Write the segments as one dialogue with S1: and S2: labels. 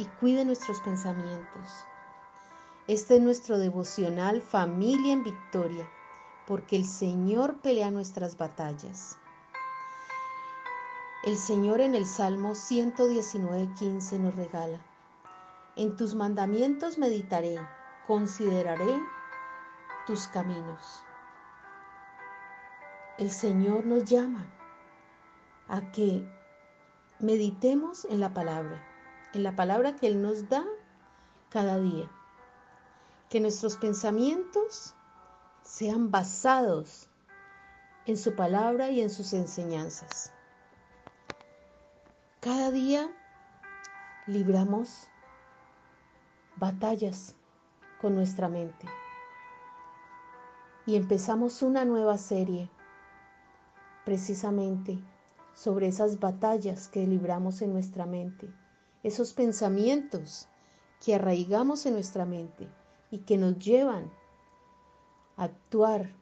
S1: y cuide nuestros pensamientos. Este es nuestro devocional Familia en Victoria, porque el Señor pelea nuestras batallas. El Señor en el Salmo 119.15 nos regala, en tus mandamientos meditaré, consideraré tus caminos. El Señor nos llama a que meditemos en la palabra en la palabra que Él nos da cada día. Que nuestros pensamientos sean basados en su palabra y en sus enseñanzas. Cada día libramos batallas con nuestra mente. Y empezamos una nueva serie precisamente sobre esas batallas que libramos en nuestra mente esos pensamientos que arraigamos en nuestra mente y que nos llevan a actuar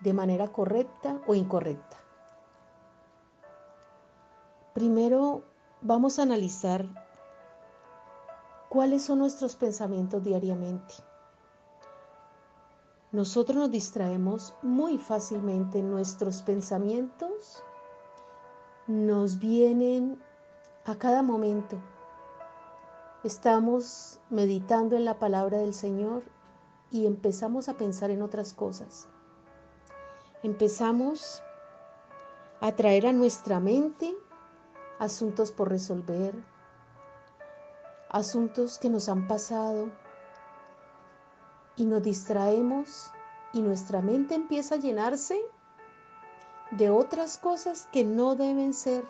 S1: de manera correcta o incorrecta. Primero vamos a analizar cuáles son nuestros pensamientos diariamente. Nosotros nos distraemos muy fácilmente, nuestros pensamientos nos vienen a cada momento. Estamos meditando en la palabra del Señor y empezamos a pensar en otras cosas. Empezamos a traer a nuestra mente asuntos por resolver, asuntos que nos han pasado y nos distraemos y nuestra mente empieza a llenarse de otras cosas que no deben ser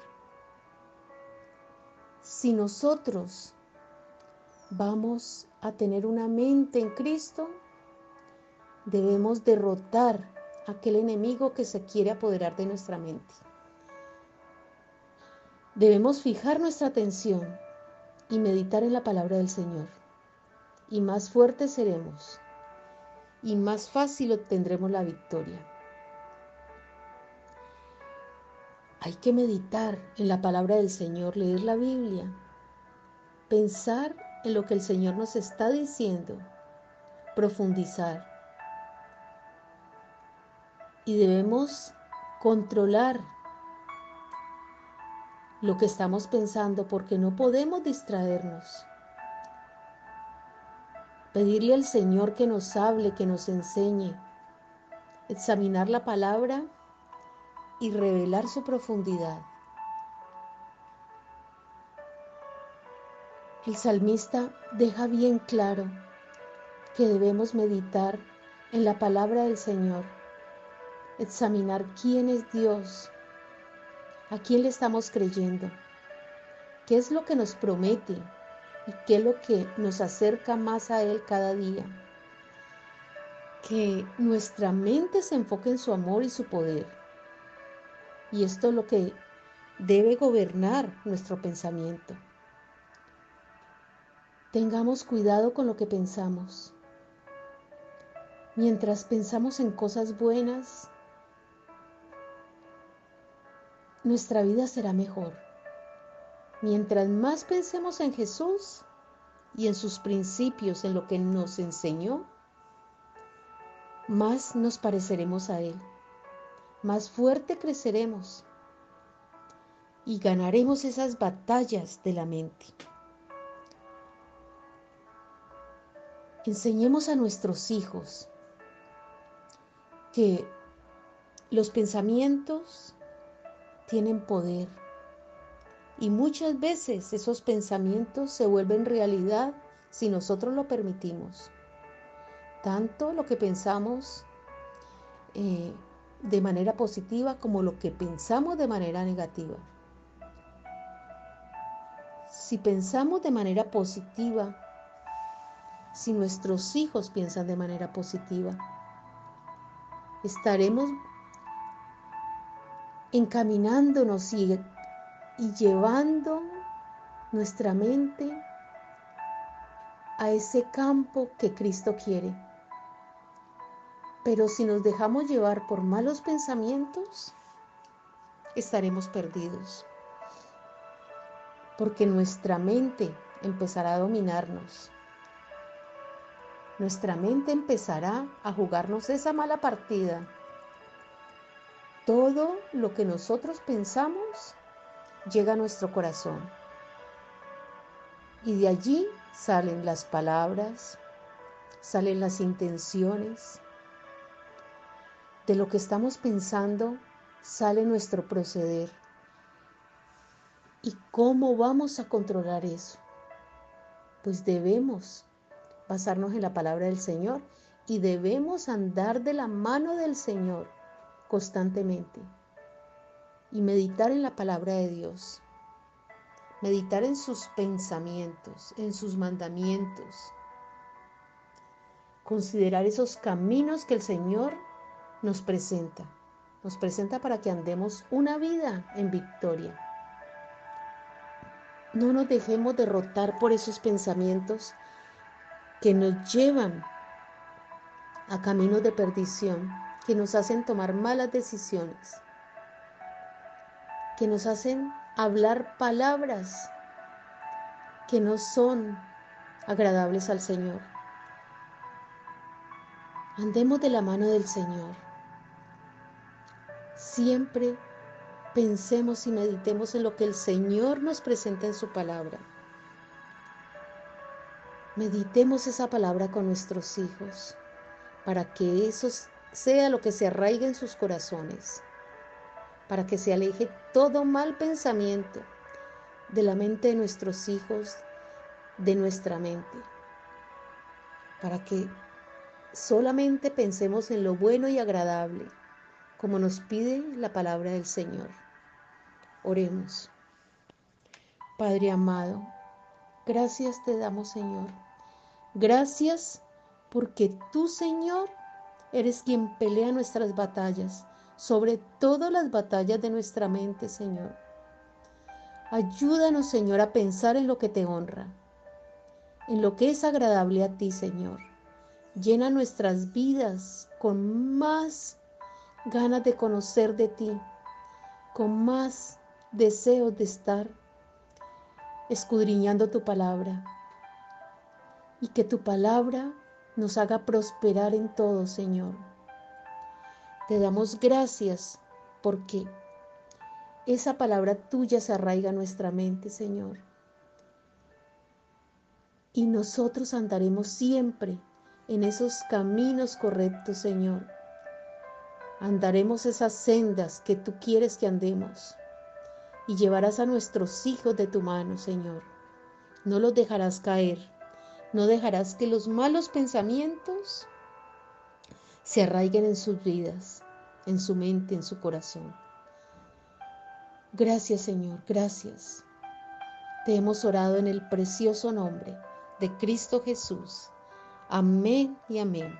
S1: si nosotros vamos a tener una mente en Cristo, debemos derrotar aquel enemigo que se quiere apoderar de nuestra mente. Debemos fijar nuestra atención y meditar en la palabra del Señor. Y más fuertes seremos y más fácil obtendremos la victoria. Hay que meditar en la palabra del Señor, leer la Biblia, pensar en lo que el Señor nos está diciendo, profundizar. Y debemos controlar lo que estamos pensando porque no podemos distraernos. Pedirle al Señor que nos hable, que nos enseñe, examinar la palabra y revelar su profundidad. El salmista deja bien claro que debemos meditar en la palabra del Señor, examinar quién es Dios, a quién le estamos creyendo, qué es lo que nos promete y qué es lo que nos acerca más a Él cada día. Que nuestra mente se enfoque en su amor y su poder y esto es lo que debe gobernar nuestro pensamiento. Tengamos cuidado con lo que pensamos. Mientras pensamos en cosas buenas, nuestra vida será mejor. Mientras más pensemos en Jesús y en sus principios, en lo que nos enseñó, más nos pareceremos a Él más fuerte creceremos y ganaremos esas batallas de la mente. Enseñemos a nuestros hijos que los pensamientos tienen poder y muchas veces esos pensamientos se vuelven realidad si nosotros lo permitimos. Tanto lo que pensamos eh, de manera positiva como lo que pensamos de manera negativa. Si pensamos de manera positiva si nuestros hijos piensan de manera positiva. Estaremos encaminándonos y, llevando nuestra mente a ese campo que Cristo quiere. Pero si nos dejamos llevar por malos pensamientos, estaremos perdidos. Porque nuestra mente empezará a dominarnos. Nuestra mente empezará a jugarnos esa mala partida. Todo lo que nosotros pensamos llega a nuestro corazón. Y de allí salen las palabras, salen las intenciones. De lo que estamos pensando sale nuestro proceder. ¿Y cómo vamos a controlar eso? Pues debemos basarnos en la palabra del Señor y debemos andar de la mano del Señor constantemente y meditar en la palabra de Dios meditar en sus pensamientos, en sus mandamientos, considerar esos caminos que el Señor nos presenta. Nos presenta para que andemos una vida en victoria. No nos dejemos derrotar por esos pensamientos que nos llevan a caminos de perdición, que nos hacen tomar malas decisiones, que nos hacen hablar palabras que no son agradables al Señor. Andemos de la mano del Señor. Siempre pensemos y meditemos en lo que el Señor nos presenta en su palabra. Meditemos esa palabra con nuestros hijos para que eso sea lo que se arraigue en sus corazones para que se aleje todo mal pensamiento de la mente de nuestros hijos, de nuestra mente, para que solamente pensemos en lo bueno y agradable, como nos pide la palabra del Señor. Oremos. Padre amado, gracias te damos Señor. Gracias porque tú Señor eres quien pelea nuestras batallas sobre todas las batallas de nuestra mente, Señor. Ayúdanos, Señor, a pensar en lo que te honra, en lo que es agradable a ti, Señor. Llena nuestras vidas con más ganas de conocer de ti, con más deseos de estar escudriñando tu palabra. Y que tu palabra nos haga prosperar en todo, Señor. Te damos gracias porque esa palabra tuya se arraiga en nuestra mente, Señor. Y nosotros andaremos siempre en esos caminos correctos, Señor. Andaremos esas sendas que tú quieres que andemos. Y llevarás a nuestros hijos de tu mano, Señor. No los dejarás caer. No dejarás que los malos pensamientos se arraiguen en sus vidas, en su mente, en su corazón. Gracias Señor, gracias. Te hemos orado en el precioso nombre de Cristo Jesús. Amén y amén.